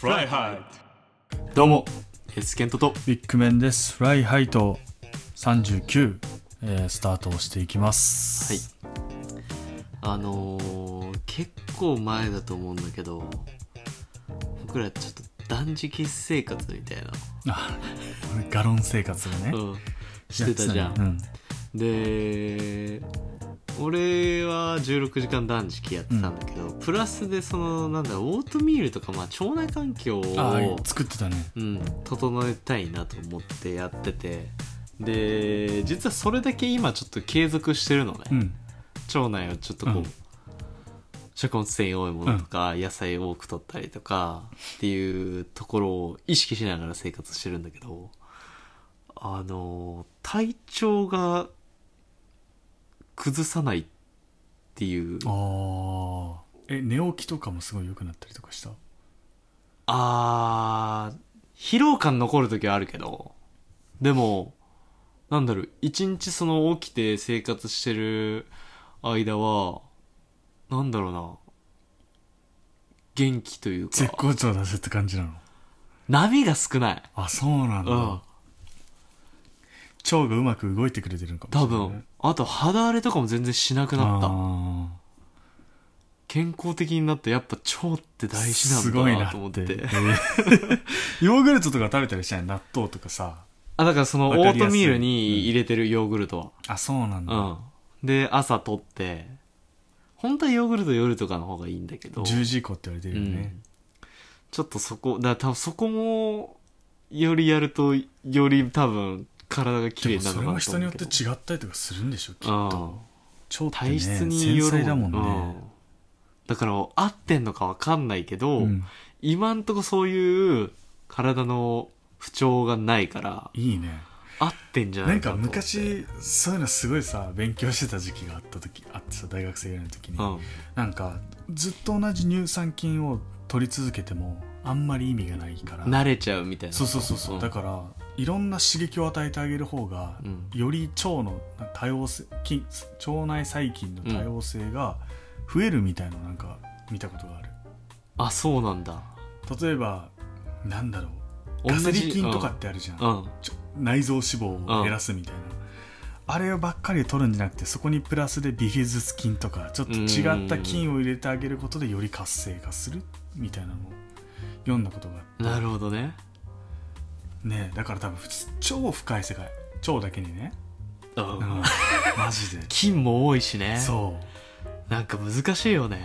フライハイどうもエスケントと。ビッグメンです。フライハイト39、えースタートをしていきます。はい。あのー、結構前だと思うんだけど僕らちょっと断食生活みたいな、あガロン生活がね、うん、してたじゃん、うん。で俺は16時間断食やってたんだけど、プラスでそのなんだオートミールとか、まあ、腸内環境を作ってたね。うん、整えたいなと思ってやってて。で実はそれだけ今ちょっと継続してるのね、うん。腸内をちょっとこう、うん。食物繊維多いものとか、野菜多く取ったりとかっていうところを意識しながら生活してるんだけどあの体調が崩さないっていう。ああえ寝起きとかもすごい良くなったりとかした？あー疲労感残る時はあるけど。でもなんだろう一日その起きて生活してる間はなんだろうな。元気という絶か好調出せって感じなの？波が少ない。あそうなんだ、うん腸がうまく動いてくれてるのかもしれない。分。あと肌荒れとかも全然しなくなった。あ健康的になってやっぱ腸って大ー事すごいななんだなと思って。えー。ヨーグルトとか食べたりしない納豆とかさ。あだからそのオわかりやすい。ートミールに入れてるヨーグルトは、あそうなんだ、うん。で、朝取って、本当はヨーグルト夜とかの方がいいんだけど、10時以降って言われてるよね、うん。ちょっとそこ、だから多分そこも、よりやると、より多分、体が綺麗になるのかなと人によって。違ったりとかするんでしょきっうんとね体質に繊よる。細だもんね、うんだから、合ってんのかわかんないけど、うん。今んとこそういう体の不調がないから、いいね。合ってんじゃなないんかかと。思って。昔そういうのすごいさ勉強してた時期があった時あってさ大学生ぐらいの時に、うん。なんかずっと同じ乳酸菌を取り続けてもあんまり意味がないから。慣れちゃうみたいな。そうそうそうそう、ん。だからいろんな刺激を与えてあげる方が、うん。より腸の多様性菌腸内細菌の多様性が増えるみたいのなんか見たことがある、あ、そうなんだ。例えばなんだろう。ガセリ菌とかってあるじゃん、うん。内臓脂肪を減らすみたいな、あればっかり取るんじゃなくてそこにプラスでビフィズス菌とかちょっと違った菌を入れてあげることでより活性化するみたいなのを読んだことがなるほどね。ねだから多分普通超深い世界。腸だけにね、ううん。ん、マジで。菌も多いしね。そう。なんか難しいよね。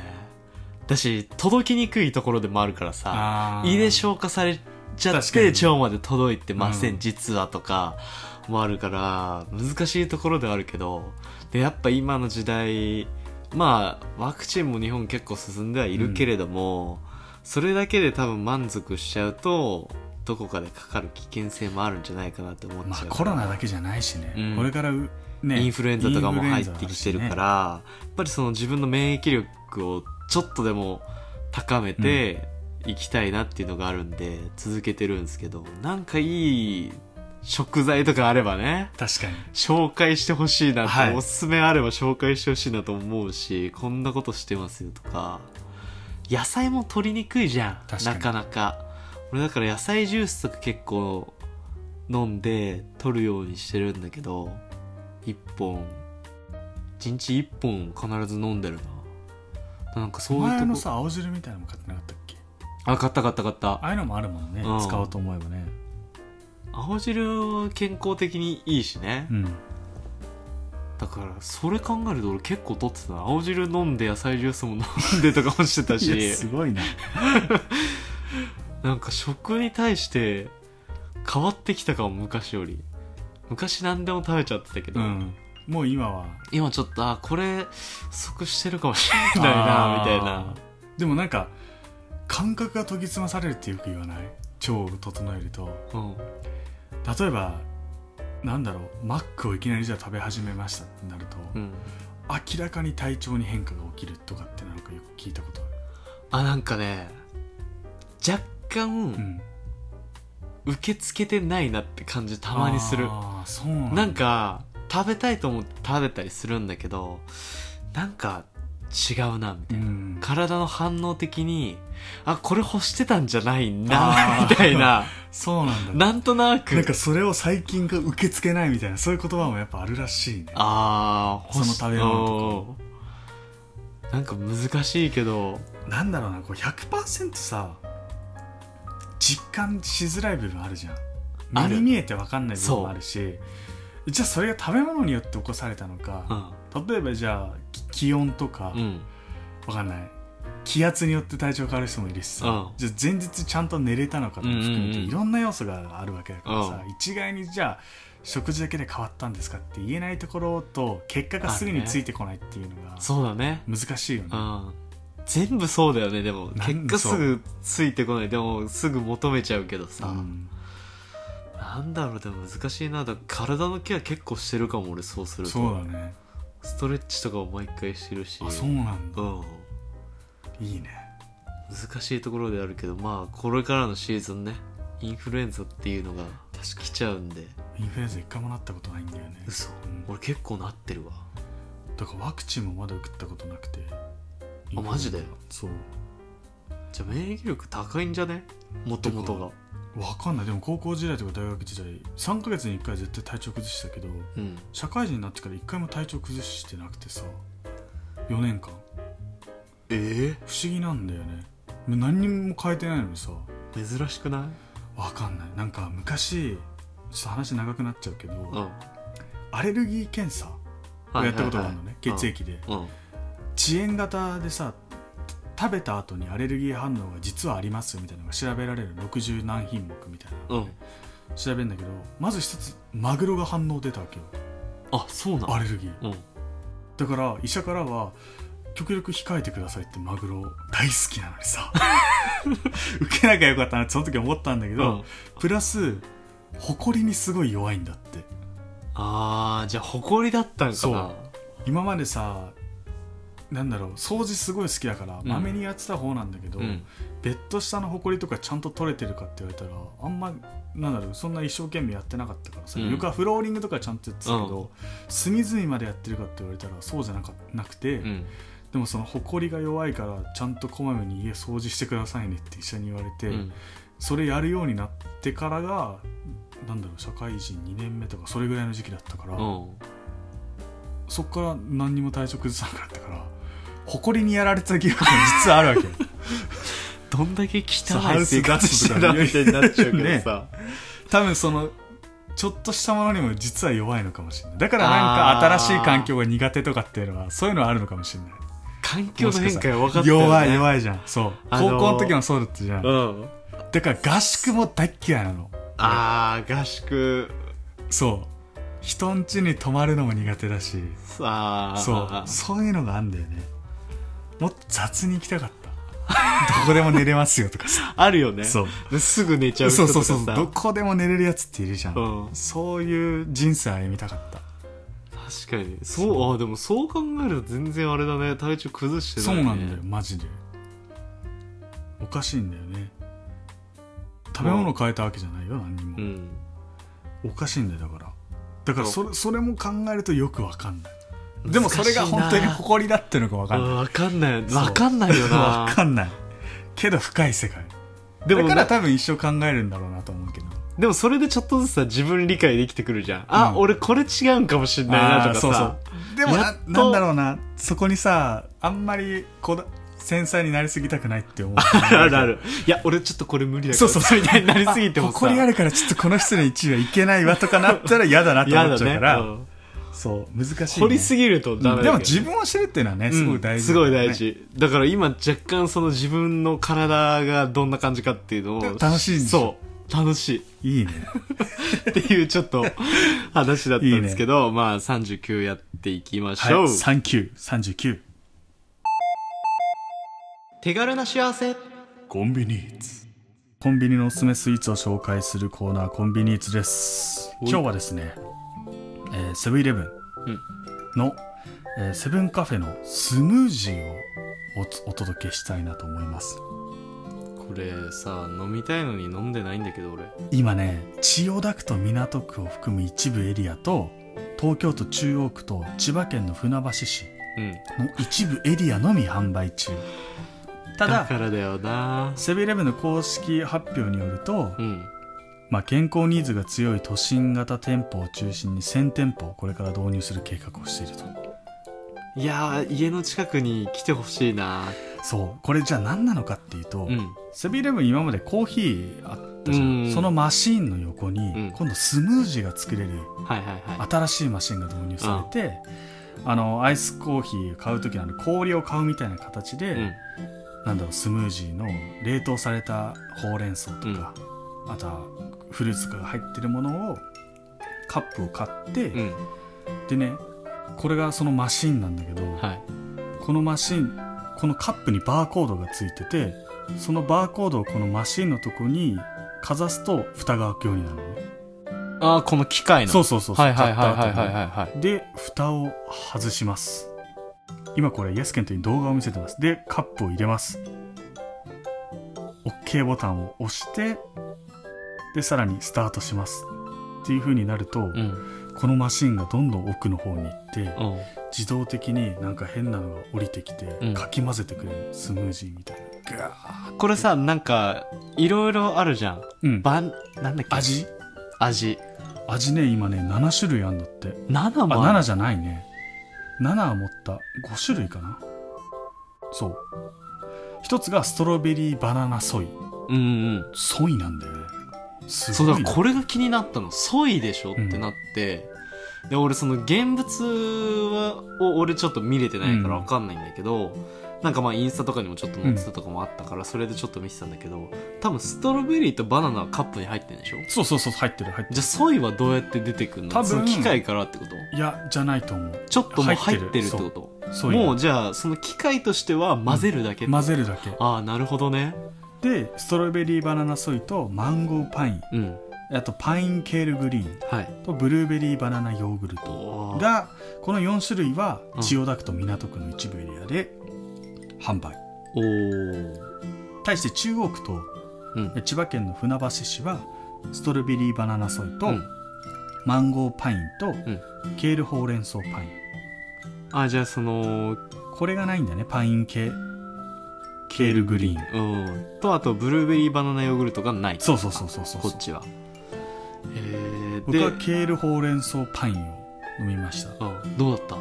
だし、届きにくいところでもあるからさ、胃で消化されちゃって腸まで届いてません、うん。実はとかもあるから、難しいところではあるけど、で、やっぱ今の時代、まあ、ワクチンも日本結構進んではいるけれども、それだけで多分満足しちゃうと、どこかでかかる危険性もあるんじゃないかなって思っちゃうまあ。コロナだけじゃないしね、うん。これからうねインフルエンザとかも入ってきてるかインフルエンザあしね。ら、やっぱりその自分の免疫力をちょっとでも高めていきたいなっていうのがあるんで続けてるんですけど、なんかいい食材とかあればね、確かに。紹介してほしいなと、はい。おすすめあれば紹介してほしいなと思うし、こんなことしてますよとか、野菜も取りにくいじゃん。確かになかなか。俺だから野菜ジュースとか結構飲んで取るようにしてるんだけど、一本、一日一本必ず飲んでるな。なんかそういう前のとこ。さ青汁みたいなのも買ってなかったっけ？あ、買った買った買った。ああいうのもあるもんね、うん使おうと思えばね青汁は健康的にいいしね。うんだからそれ考えると俺結構取ってた。な青汁飲んで野菜ジュースも飲んでとかもしてたいやしすごいな。なんか食に対して変わってきたかも昔より。昔何でも食べちゃってたけど、うん。もう今は。今ちょっとあこれ不足してるかもしれないなみたいな。でもなんか感覚が研ぎ澄まされるってよく言わない？腸を整えると。うん。例えばなんだろうマックをいきなりじゃあ食べ始めましたってなると、うん。明らかに体調に変化が起きるとかってなんかよく聞いたことああなんかね若干、るうん。受け付けてないなって感じたまにする。そうなんだ。なんか食べたいと思って食べたりするんだけどなんか違うなみたいな、うん。体の反応的にあこれ欲してたんじゃないあなー。みたいな。そうなんだ。なんとなく。なんかそれを最近が受け付けないみたいなそういう言葉もやっぱあるらしいね。ああその食べ物とか。なんか難しいけど。なんだろうなこう100%さ実感しづらい部分あるじゃん。目に見えて分かんない部分もあるしじゃあそれが食べ物によって起こされたのか、例えばじゃあき気温とか、うん。かんない。気圧によって体調変わる人もいるしさ、うん。じゃあ前日ちゃんと寝れたのかとか含めて、うんうんうん。いろんな要素があるわけだからさ、う一概にじゃあ食事だけで変わったんですかって言えないところと結果がすぐについてこないっていうのがそうだね。難しいよね。うん。全部そうだよねでも。結果すぐついてこない。でもすぐ求めちゃうけどさ、うんなんだろうでも難しいな。だ体のケア結構してるかも俺そうすると。そうだね。ストレッチとかも毎回してるし。あそうなんだ。うん。いいね。難しいところであるけどまあこれからのシーズンねインフルエンザっていうのが来ちゃうんで。インフルエンザ一回もなったことないんだよね。嘘。うん。俺結構なってるわ。だからワクチンもまだ打ったことなくて。あマジで？そう。じゃあ免疫力高いんじゃね？もともとがわかんない。でも高校時代とか大学時代3ヶ月に1回絶対体調崩したけどうん。社会人になってから1回も体調崩してなくてさ4年間。え不思議なんだよね。もう何にも変えてないのにさ。え珍しくない？わかんない。なんか昔ちょっと話長くなっちゃうけど、うん。アレルギー検査をやったことがあるのね、血液で。うん。遅延型でさ食べた後にアレルギー反応が実はありますみたいなのが調べられる60何品目みたいなうん。調べるんだけどまず一つマグロが反応出たわけよ。あそうなのアレルギー。うん。だから医者からは極力控えてくださいってマグロ大好きなのにさ。受けなきゃよかったなってその時思ったんだけど、うん。プラス埃にすごい弱いんだって。あーじゃあ埃だったんかな。そう。今までさなんだろう掃除すごい好きだからうん。まめにやってた方なんだけど、うん。ベッド下の埃とかちゃんと取れてるかって言われたらあんまなんだろうそんな一生懸命やってなかったからさ、うん。床フローリングとかちゃんとやってたけど、隅々までやってるかって言われたらそうじゃなかなくて、うん。でもその埃が弱いからちゃんとこまめに家掃除してくださいねって医者に言われて、うん。それやるようになってからがなんだろう社会人2年目とかそれぐらいの時期だったから、うんそっから何にも体調崩さなかったから埃にやられてた疑惑が実はあるわけよ。どんだけ汚い生活して。たみたいになっちゃうけどさ、多分そのちょっとしたものにも実は弱いのかもしれない。だからなんか新しい環境が苦手とかっていうのはそういうのはあるのかもしれない。環境の変化が分かったよ、ね、弱い弱いじゃん。そう、あのー。高校の時もそうだったじゃん、うん。だから合宿も大っ嫌いなの。あー合宿。そう人ん家に泊まるのも苦手だし。さあ。そう。そういうのがあんだよね。もっと雑に行きたかった。どこでも寝れますよとかさ。あるよね。そう。ですぐ寝ちゃうそう人とかさ。そうそうどこでも寝れるやつっているじゃん、うん。そういう人生歩みたかった。確かに。そうあでもそう考えると全然あれだね。体調崩してない、ね、そうなんだよ。マジで。おかしいんだよね。食べ物変えたわけじゃないよ何にも、うん。おかしいんだよだからだからそれそれも考えるとよくわかんない。でもそれが本当に誇りだってのかわかんない。分かんない。かんないよな。わかんない。けど深い世界。でもだから多分一生考えるんだろうなと思うけど。でもそれでちょっとずつさ自分理解できてくるじゃん。あ、うん。俺これ違うんかもしんないなとかさ。そうそう。でもななんだろうな。そこにさあんまりこだ繊細になりすぎたくないって思う。あるある。いや俺ちょっとこれ無理だからそうそうみたいになりすぎてもさ誇りあるからちょっとこの人の1位はいけないわとかなったら嫌だなと思っちゃうから、うん。そう難しい、ね、掘りすぎるとダメだけど。でも自分を知るっていうのはねすごい大事、うんすごい大事。だから今若干その自分の体がどんな感じかっていうのを楽しいんでしょ？そう楽しい。いいね。っていうちょっと話だったんですけどまあ39やっていきましょう、はい3939手軽な幸せ。コンビニーツ。コンビニのおすすめスイーツを紹介するコーナーコンビニーツです。今日はですね、えーセブンイレブンの、えーセブンカフェのスムージーをお届けしたいなと思います。これさ飲みたいのに飲んでないんだけど俺。今ね千代田区と港区を含む一部エリアと東京都中央区と千葉県の船橋市うん。の一部エリアのみ販売中ただだからだよな。セブンイレブンの公式発表によると、うん。まあ、健康ニーズが強い都心型店舗を中心に1000店舗をこれから導入する計画をしていると。いやー家の近くに来てほしいな。そう。これじゃあ何なのかっていうと、うん。セブンイレブン今までコーヒーあったじゃん、うん。そのマシーンの横に、うん。今度スムージーが作れるはいはいはい。新しいマシンが導入されて、あのアイスコーヒー買う時のあの氷を買うみたいな形で、うんなんだろうスムージーの冷凍されたほうれん草とか、あとはフルーツとかが入ってるものをカップを買って、うん。でねこれがそのマシンなんだけど、はい。このマシンこのカップにバーコードがついててそのバーコードをこのマシンのとこにかざすと蓋が開くようになるのね。ああこの機械の。そうそうそうそう。はいはいはいはいはいはい。で蓋を外します今これイエスケントに動画を見せてます。でカップを入れます。OK ボタンを押してでさらにスタートします。っていう風になると、うん。このマシンがどんどん奥の方に行ってうん。自動的になんか変なのが降りてきて、うん。かき混ぜてくれる。のスムージーみたいな。これさなんかいろいろあるじゃん。うん。ばんなんだっけ？味？味。味ね今ね7種類あんだって。7あもある。7じゃないね7は持った5種類かな。そう。一つがストロベリーバナナソイ。うんうんソイなんだよね。すそうごいな。だこれが気になったの。ソイでしょっうんてなって、で俺その現物はを俺ちょっと見れてないから分かんないんだけど、なんかまあインスタとかにもちょっと載ってたとかもあったからそれでちょっと見てたんだけど多分ストロベリーとバナナはカップに入ってるんでしょ？そうそうそう入ってる入ってるじゃあソイはどうやって出てくるの？多分その機械からってこと？いやじゃないと思う。ちょっともう入ってるってこと？ソイがもうじゃあその機械としては混ぜるだけ、混ぜるだけ。ああなるほどね。でストロベリーバナナソイとマンゴーパイン。うん。あとパインケールグリーン。はい。とブルーベリーバナナヨーグルト。がこの4種類はうん千代田区と港区の一部エリアで販売。対して中央区とうん。千葉県の船橋市はストロベリーバナナソイと、うん。マンゴーパインと、ん。ケールほうれん草パイン。あじゃあそのこれがないんだね。パイン系。ケールグリーン。うん。とあとブルーベリーバナナヨーグルトがない。そうそうそうそうそうこっちは。へえ僕はでケールほうれん草パインを飲みました。うんどうだった？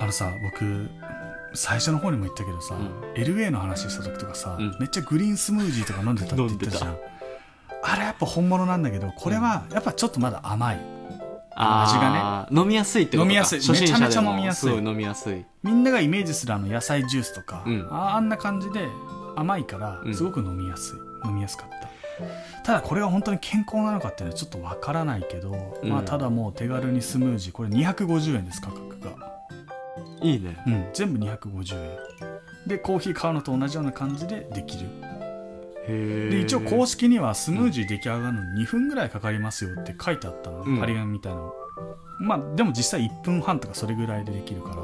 あのさ僕最初の方にも言ったけどさ、うん。LA の話した時とかさ、うん。めっちゃグリーンスムージーとか飲んでたって言ってたじゃん。あれやっぱ本物なんだけどこれはやっぱちょっとまだ甘い。味がね。飲みやすいってことか。飲みやすい。初心者でも。めちゃめちゃ飲みやすい。飲みやすい。みんながイメージするあの野菜ジュースとか、うん。ああんな感じで甘いからうん。すごく飲みやすい、飲みやすかった。ただこれが本当に健康なのかっていうのはちょっとわからないけど、うん。まあただもう手軽にスムージーこれ250円です価格がいいね。うん、全部250円。でコーヒー買うのと同じような感じでできる。へで一応公式式にはスムージー出来上がるのに2分ぐらいかかりますよって書いてあったの、うん。張り紙みたいなの。まあでも実際1分半とかそれぐらいでできるから。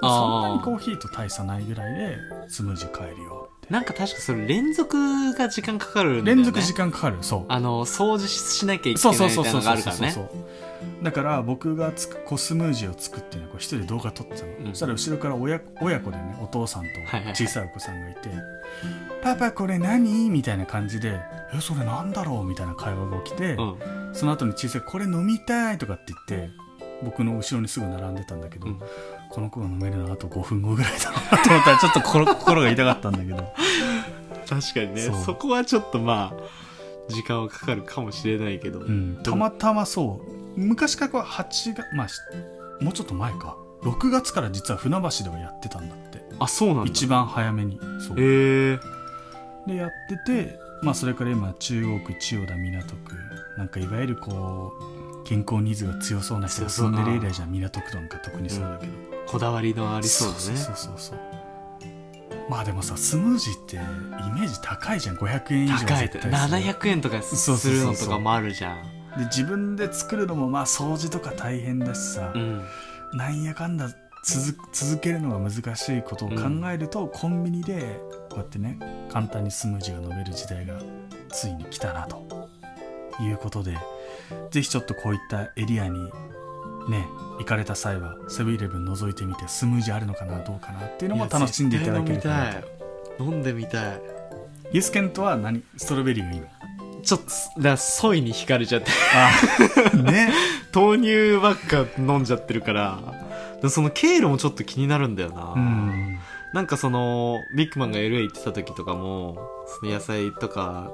そんなにコーヒーと大差ないぐらいでスムージー買えるよなんか確かそれ連続が時間かかるんだよね連続時間かかるそうあの掃除しなきゃいけそないみたいなうそうそうそうのがあるからねそうそうそうだから僕がつくこうスムージーを作ってねこう一人で動画撮ってたの、うん。そしたら後ろから親親子でねお父さんと小さいお子さんがいて「パパこれ何?」みたいな感じで「えそれなんだろう?」みたいな会話が起きて、うん。その後に小さい「これ飲みたい」とかって言って僕の後ろにすぐ並んでたんだけど、うん。この子が飲めるのあと5分後ぐらいだなと思ったらちょっと心心が痛かったんだけど。確かにね。そこはちょっとまあ時間はかかるかもしれないけど、うん、たまたまそう。昔からこう8月まあしもうちょっと前か。6月から実は船橋ではやってたんだって。あそうなんだ。一番早めに。そう。へえでやっててまあそれから今中央区千代田港区。なんかいわゆるこう健康ニーズが強そうな人が住んでるエリアじゃん。港区なんか特にそうだけど、こだわりのありそうだね。そうそうそうそうまあでもさスムージーってイメージ高いじゃん。500円以上高い絶対する。700円とかするのとかもあるじゃん。で自分で作るのもまあ掃除とか大変だしさ、うん。なんやかんだ続続けるのが難しいことを考えると、コンビニでこうやってね簡単にスムージーが飲める時代がついに来たなということでぜひちょっとこういったエリアにね行かれた際はセブンイレブン覗いてみてスムージーあるのかなどうかなっていうのも楽しんでいただけるかないや絶対飲みたい。飲んでみたい。ユースケントは何？ストロベリーがいいの？ちょっとだソイに惹かれちゃって。あ ね。豆乳ばっか飲んじゃってるから。でその経路もちょっと気になるんだよな、うん。なんかそのビッグマンが LA 行ってた時とかもその野菜とか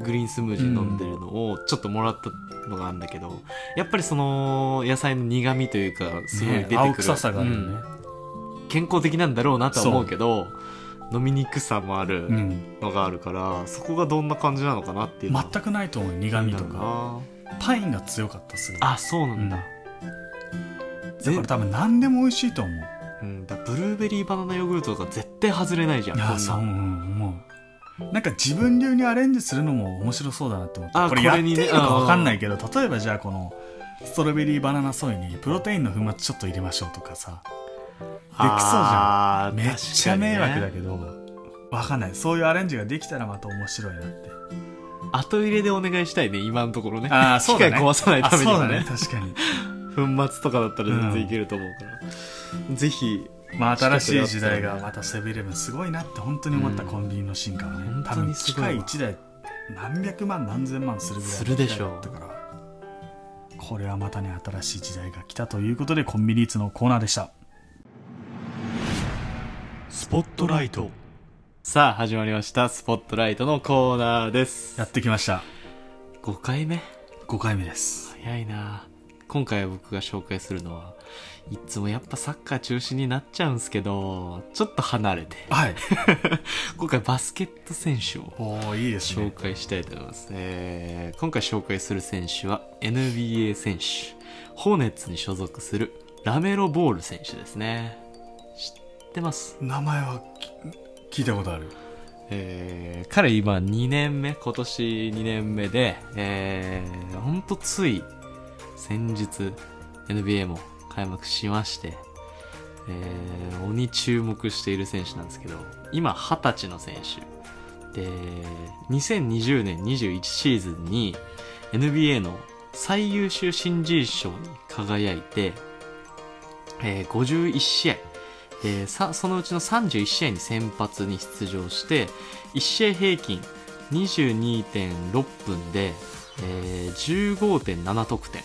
グリーンスムージー飲んでるのをちょっともらったのがあるんだけど、やっぱりその野菜の苦味というかすごい出てくる、ね青臭さがあるよね。うん。健康的なんだろうなとは思うけど飲みにくさもあるうん、のがあるから、そこがどんな感じなのかなっていう全くないと思うよ苦味とか。なパインが強かったすごいあそうなんだ、だから多分何でも美味しいと思う。うん、だブルーベリーバナナヨーグルトとか絶対外れないじゃんいやそううん思うなんか自分流にアレンジするのも面白そうだなって思ってあこれやっていいのか分かんないけど例えばじゃあこのストロベリーバナナソイにプロテインの粉末ちょっと入れましょうとかさ。あーめっちゃ迷惑だけど分かんない。そういうアレンジができたらまた面白いなって。後入れでお願いしたいね今のところね。あーそうだね。機械壊さないためにあそうだもねね。確かに。粉末とかだったら全然いけると思うから、ぜひまあ新しい時代がまたセブンイレブンすごいなって本当に思ったうんコンビニの進化はね、本当多分機械1台何百万何千万するぐらいするでしょうだったから。これはまたね新しい時代が来たということでコンビニーツのコーナーでした。スポットライト。さあ始まりました。スポットライトのコーナーです。やってきました。5回目？5回目です。早いな今回僕が紹介するのはいつもやっぱサッカー中心になっちゃうんすけどちょっと離れて。はい。今回バスケット選手をおおいいです紹ね介したいと思います、えー今回紹介する選手は NBA 選手ホーネッツに所属するラメロ・ボール選手ですね。知ってます？名前はき聞いたことある。えー彼今2年目今年2年目でえー、ほんとつい先日 NBA も開幕しましてえー、鬼注目している選手なんですけど今二十歳の選手。で2020年21シーズンに NBA の最優秀新人賞に輝いて、えー51試合。でさそのうちの31試合に先発に出場して1試合平均22.6分で、えー15.7得点。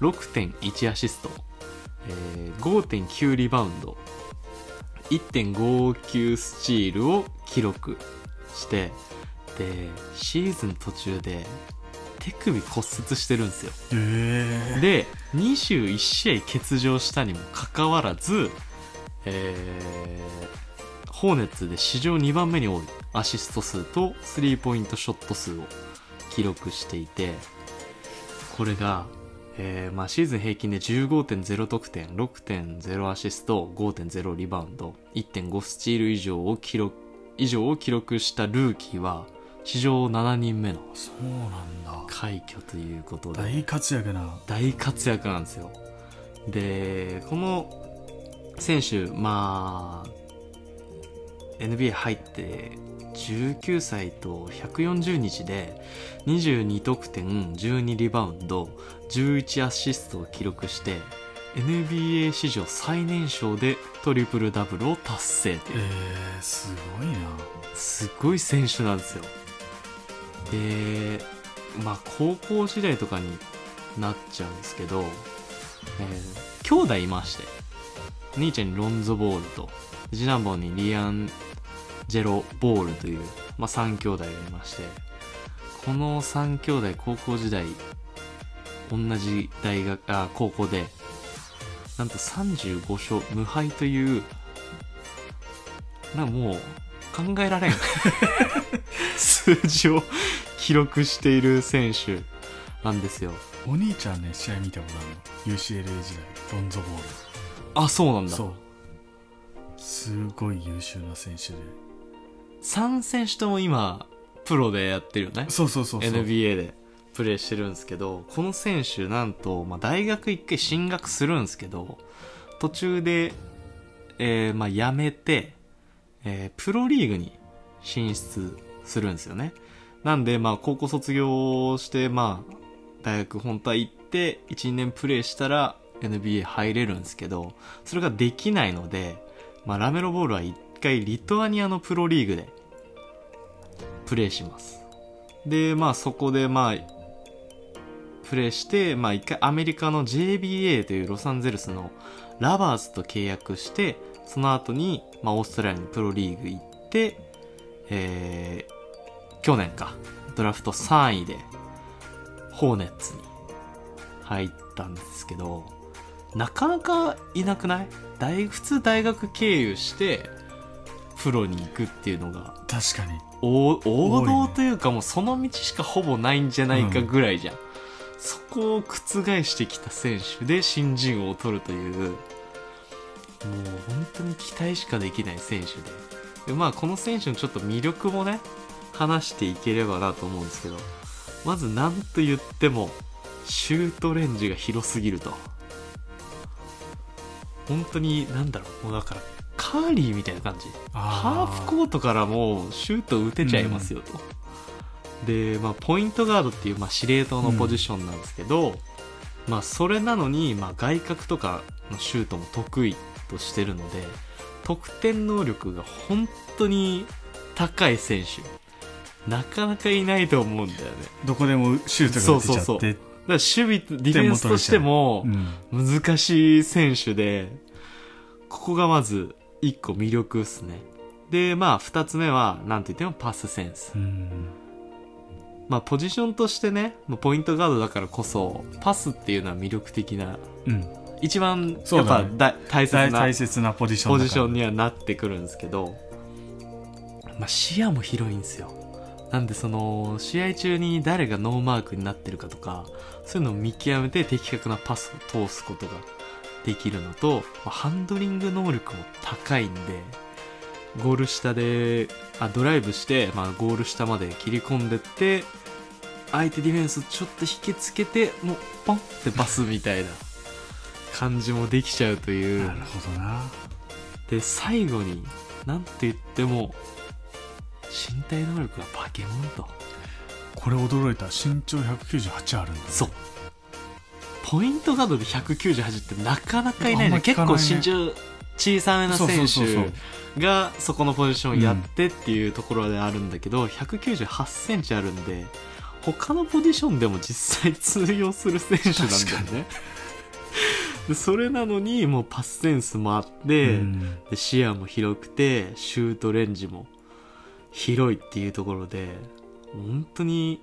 6.1アシスト、えー5.9リバウンド1.59スチールを記録してでシーズン途中で手首骨折してるんですよ。へえで21試合欠場したにもかかわらず、えーホーネッツで史上2番目に多いアシスト数とスリーポイントショット数を記録していてこれが、えーまあ、シーズン平均で15.0得点6.0アシスト5.0リバウンド1.5スチール以上を記録以上を記録したルーキーは史上7人目のそうなんだ。快挙ということで。大活躍な。大活躍なんですよ。でこの選手まあ NBA 入って19歳と140日で22得点12リバウンド11アシストを記録して NBA 史上最年少でトリプルダブルを達成という。えー、すごいな。すごい選手なんですよ。でまあ高校時代とかになっちゃうんですけど、えー兄弟いまして。兄ちゃんにロンゾボールと次男坊にリアン・ジェロ・ボールという、まあ、3兄弟がいましてこの3兄弟高校時代同じ大学あ高校でなんと35勝無敗というなもう考えられん。数字を記録している選手なんですよ。お兄ちゃんね試合見たことあるの。UCLA 時代ロンゾボール。あそうなんだ。そう。すごい優秀な選手で3選手とも今プロでやってるよね。そうそうそうそう。NBA でプレーしてるんですけどこの選手なんと、まあ、大学一回進学するんですけど途中で、えーまあ、辞めて、えープロリーグに進出するんですよね。なんで、まあ、高校卒業して、まあ、大学本当は行って12年プレーしたら NBA 入れるんですけどそれができないので、まあ、ラメロボールは一回リトアニアのプロリーグでプレーします。でまあそこでまあプレーして、まあ、一回アメリカの JBA というロサンゼルスのラバーズと契約してその後に、まあ、オーストラリアのプロリーグ行って、えー、去年かドラフト3位でホーネッツに入ったんですけどなかなかいなくない？大普通大学経由してプロに行くっていうのが確かに。王道というかもうその道しかほぼないんじゃないかぐらいじゃん、そこを覆してきた選手で新人王を取るというもう本当に期待しかできない選手で。でまあこの選手のちょっと魅力もね話していければなと思うんですけどまず何と言ってもシュートレンジが広すぎると。本当になんだろうもうだからカーリーみたいな感じ。ハーフコートからもうシュート打てちゃいますよと、で、まあ、ポイントガードっていう、まあ、司令塔のポジションなんですけど、まあ、それなのに、まあ、外角とかのシュートも得意としてるので得点能力が本当に高い選手。なかなかいないと思うんだよね。どこでもシュートが出ちゃってそう。そうそうだから守備ディフェンスとしてもうん。難しい選手でここがまず1個魅力っすね。でまあ2つ目はなんといってもパスセンス。うん。まあポジションとしてねまあポイントガードだからこそパスっていうのは魅力的なうん。一番やっぱそうだね。だ大切な大大切なポジションポジションにはなってくるんですけど、まあ、視野も広いんですよ。なんでその試合中に誰がノーマークになってるかとかそういうのを見極めて的確なパスを通すことができるのと、まあハンドリング能力も高いんでゴール下であドライブして、まあ、ゴール下まで切り込んでって相手ディフェンスちょっと引きつけてもうポンってパスみたいな 感じもできちゃうという。なるほどな。で最後になんと言っても身体能力がバケモンと。これ驚いた。身長198あるんだそうポイントガードで198ってなかなかいないあんまね。結構身長小さめな選手がそこのポジションをやってっていうところであるんだけど、198センチあるんで他のポジションでも実際通用する選手なんだよ確ね でそれなのにもうパスセンスもあって、うん。で視野も広くてシュートレンジも広いっていうところで本当に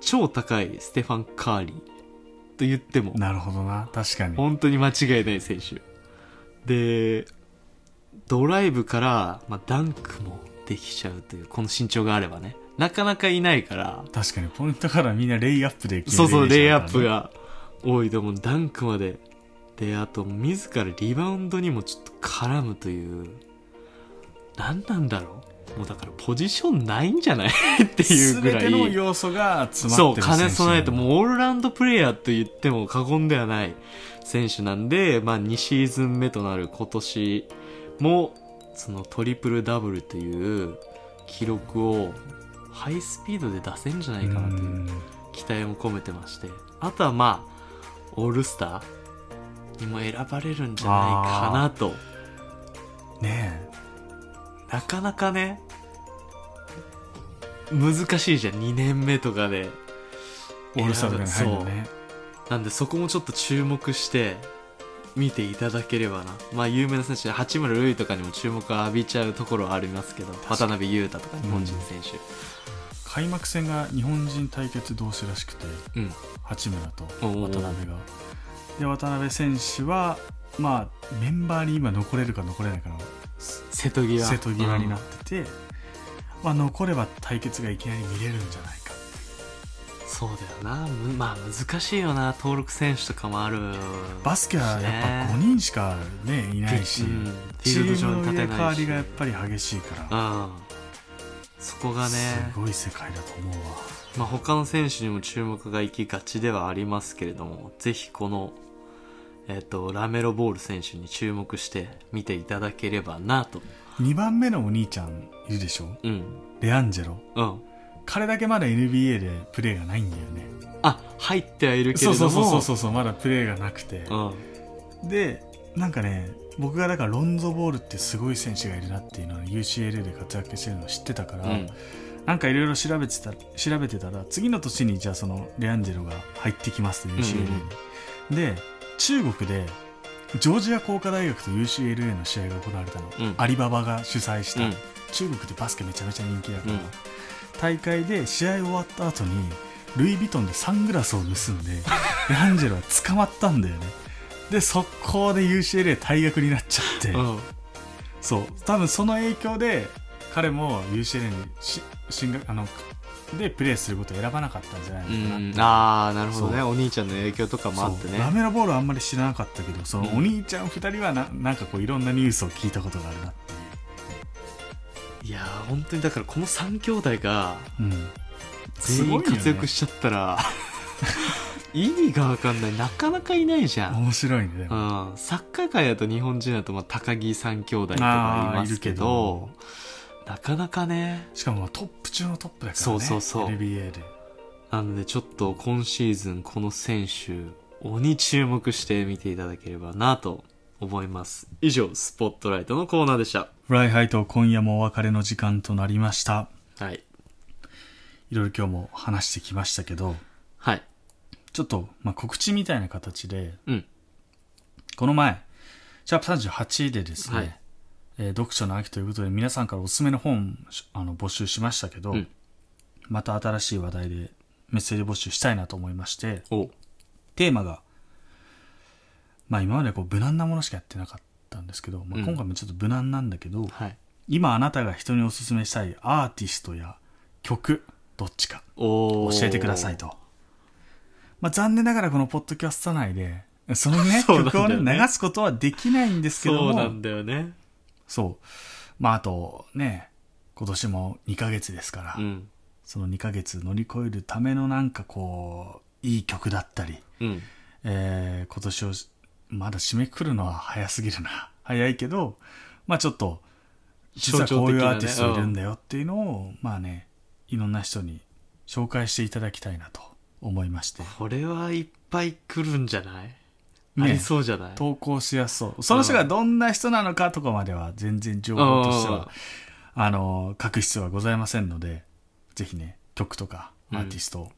超高いステファン・カーリーと言っても。なるほどな。確かに。本当に間違いない選手。でドライブから、まあ、ダンクもできちゃうというこの身長があればね。なかなかいないから。確かにポイントからみんなレイアップで決そうそう、レイアがップが多いと思う。ダンクまで。で、あと、自らリバウンドにもちょっと絡むという。何なんだろうもうだからポジションないんじゃない？っていうぐら全てのい。要素が詰そう、まってる選手兼ね備えて、もうオールラウンドプレイヤーと言っても過言ではない選手なんで、まあ2シーズン目となる今年も、そのトリプルダブルという記録をハイスピードで出せんじゃないかなという。うん期待も込めてまして。あとはまあオールスターにも選ばれるんじゃないかなと。ねなかなかね難しいじゃん。2年目とかで。えオールスターとかに入るのねなんでそこもちょっと注目して見ていただければな。まあ有名な選手で八村塁とかにも注目を浴びちゃうところはありますけど渡辺裕太とか日本人選手。開幕戦が日本人対決同士らしくてうん、八村と渡辺が。で渡辺選手はまあメンバーに今残れるか残れないかの瀬戸際瀬戸際になってて、まあ、残れば対決がいきなり見れるんじゃないか。そうだよな。むまあ難しいよな。登録選手とかもあるバスケはやっぱ5人しかねいないし、うん。フチィールド上ームの入れ替わりがやっぱり激しいから、うん。そこがね。すごい世界だと思うわ。まあ、他の選手にも注目が行きがちではありますけれどもぜひこの、えっとラメロボール選手に注目して見ていただければなと。2番目のお兄ちゃんいるでしょ？うん。レアンジェロ。うん。彼だけまだ NBA でプレーがないんだよね。あ入ってはいるけそうれども。そうそうそうそうまだプレーがなくて。うん。でなんかね僕がだからロンゾボールってすごい選手がいるなっていうのは UCLA で活躍してるのを知ってたから、うん。なんかいろいろ調べてた調べてたら次の年にじゃあそのレアンジェロが入ってきますと UCLA に、で中国でジョージア工科大学と UCLA の試合が行われたの、うん。アリババが主催した、うん。中国でバスケめちゃめちゃ人気だから、うん。大会で試合終わった後にルイ・ヴィトンでサングラスを盗んで レアンジェロは捕まったんだよね。で速攻で UCLA 退学になっちゃって、うん。そう。多分その影響で彼も UCLA にし進学あのでプレーすることを選ばなかったんじゃないのかなああなるほどね。お兄ちゃんの影響とかもあってね。ラメロボールはあんまり知らなかったけどそのうん。お兄ちゃん2人はななんかこういろんなニュースを聞いたことがあるなっていやー本当にだからこの3兄弟がいう、うん、全員活躍ししちゃったら、意味が分かんない。なかなかいないじゃん、面白いねでうもん、サッカー界だと日本人だとまあ高木三兄弟とかいますけどなかなかね。しかもトップ中のトップだからねそうそうそう。NBA で。なのでちょっと今シーズンこの選手鬼注目して見ていただければなと思います。以上スポットライトのコーナーでした。フライハイと今夜もお別れの時間となりました。はい。いろいろ今日も話してきましたけどはい。ちょっと、まあ、告知みたいな形でうん。この前シャープ38でですね、はいえー読書の秋ということで皆さんからおすすめの本あの募集しましたけど、うん。また新しい話題でメッセージ募集したいなと思いましておテーマがまあ今までこう無難なものしかやってなかったんですけど、まあ、うん。今回もちょっと無難なんだけど、はい。今あなたが人におすすめしたいアーティストや曲どっちか教えてくださいと。まあ、残念ながらこのポッドキャスト内で、そのね、そうなんだ曲をね、流すことはできないんですけども、そうなんだよねそう。まあ、あとね、今年も2ヶ月ですから、うんその2ヶ月乗り越えるためのなんかこう、いい曲だったり、うんえー今年をまだ締めくくるのは早すぎるな。早いけど、まあちょっと、実はこういうアーティストいるんだよっていうのを、まあね、いろんな人に紹介していただきたいなと思いまして。これはいっぱい来るんじゃない、ね。ありそうじゃない？投稿しやすそう。その人がどんな人なのかとかまでは全然情報としては、あの、書く必要はございませんので、ぜひね、曲とかアーティストを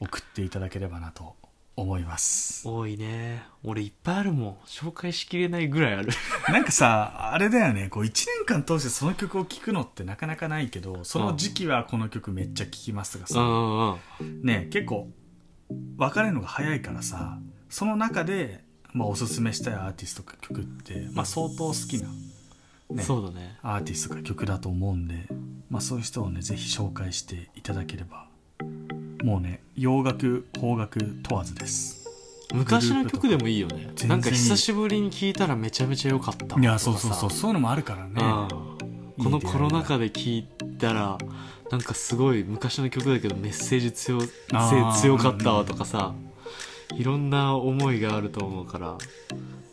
送っていただければなと思います。多いね。俺いっぱいあるもん。紹介しきれないぐらいある。なんかさ、あれだよね、こう1年間通してその曲を聴くのってなかなかないけど、その時期はこの曲めっちゃ聴きますとかさ、うんうんうん。ね、結構別れるのが早いからさ、その中で、まあ、おすすめしたいアーティストか曲って、まあ、相当好きなねそうだね。アーティストか曲だと思うんで、まあ、そういう人をねぜひ紹介していただければもうね洋楽邦楽問わずです。昔の曲でもいいよね。なんか久しぶりに聴いたらめちゃめちゃ良かったいやそうそうそう。そういうのもあるからね。うん。このコロナ禍で聴いたらなんかすごい昔の曲だけどメッセージ強強かったわとかさいろんな思いがあると思うから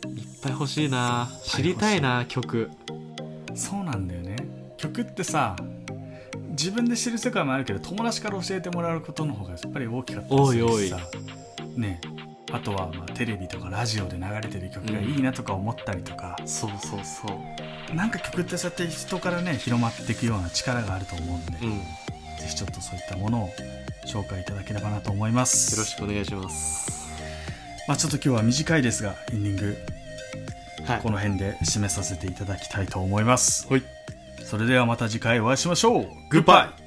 いっぱい欲しいな。知りたいな曲。そうなんだよね。曲ってさ自分で知る世界もあるけど友達から教えてもらうことの方がやっぱり大きかったりするしさ。ね。あとはまあテレビとかラジオで流れてる曲がいいなとか思ったりとか、そうそうそう。なんか曲ってそうやって人からね広まっていくような力があると思うんで、うん。よぜひちょっとそういったものを紹介いただければなと思います。ろしくお願いしますまあ、ちょっと今日は短いですがエンディングはい。この辺で締めさせていただきたいと思います。はい。それではまた次回お会いしましょう。グッバイ